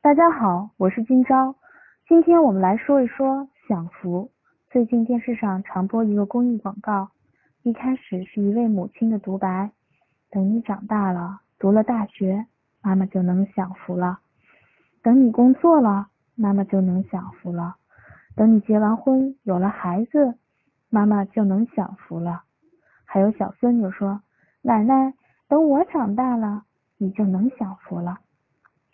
大家好，我是今朝。今天我们来说一说享福。最近电视上常播一个公益广告，一开始是一位母亲的独白：等你长大了，读了大学，妈妈就能享福了；等你工作了，妈妈就能享福了；等你结完婚，有了孩子，妈妈就能享福了。还有小孙女说：“奶奶，等我长大了，你就能享福了。”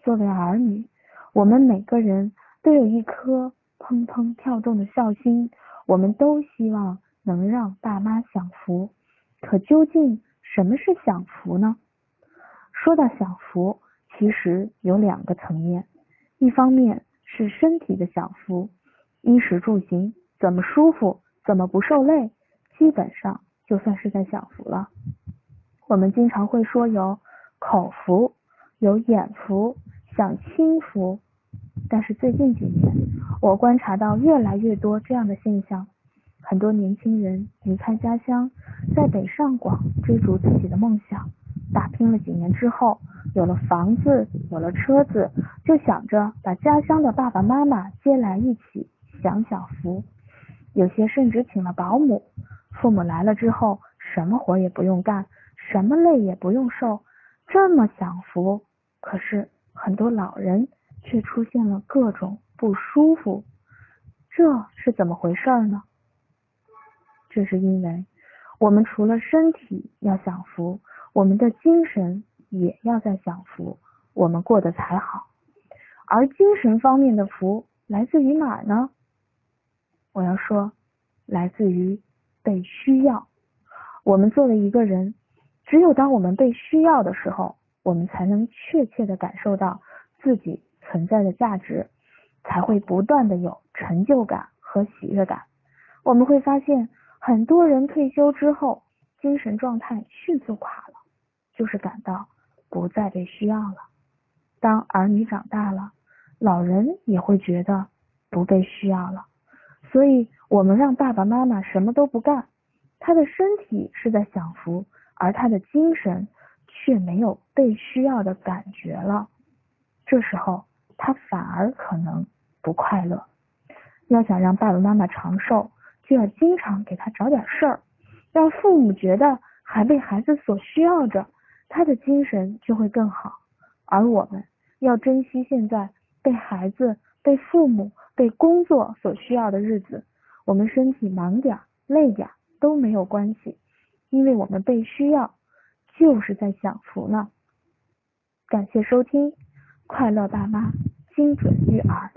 作为儿女，我们每个人都有一颗砰砰跳动的孝心，我们都希望能让爸妈享福。可究竟什么是享福呢？说到享福，其实有两个层面，一方面是身体的享福，衣食住行怎么舒服，怎么不受累，基本上就算是在享福了。我们经常会说有口福，有眼福，享清福。但是最近几年，我观察到越来越多这样的现象：很多年轻人离开家乡，在北上广追逐自己的梦想，打拼了几年之后，有了房子，有了车子，就想着把家乡的爸爸妈妈接来一起享享福。有些甚至请了保姆，父母来了之后，什么活也不用干，什么累也不用受，这么享福。可是很多老人。却出现了各种不舒服，这是怎么回事呢？这是因为我们除了身体要享福，我们的精神也要在享福，我们过得才好。而精神方面的福来自于哪儿呢？我要说，来自于被需要。我们作为一个人，只有当我们被需要的时候，我们才能确切的感受到自己。存在的价值才会不断的有成就感和喜悦感。我们会发现，很多人退休之后精神状态迅速垮了，就是感到不再被需要了。当儿女长大了，老人也会觉得不被需要了。所以，我们让爸爸妈妈什么都不干，他的身体是在享福，而他的精神却没有被需要的感觉了。这时候。他反而可能不快乐。要想让爸爸妈妈长寿，就要经常给他找点事儿，让父母觉得还被孩子所需要着，他的精神就会更好。而我们要珍惜现在被孩子、被父母、被工作所需要的日子，我们身体忙点、累点都没有关系，因为我们被需要就是在享福呢。感谢收听。快乐爸妈，精准育儿。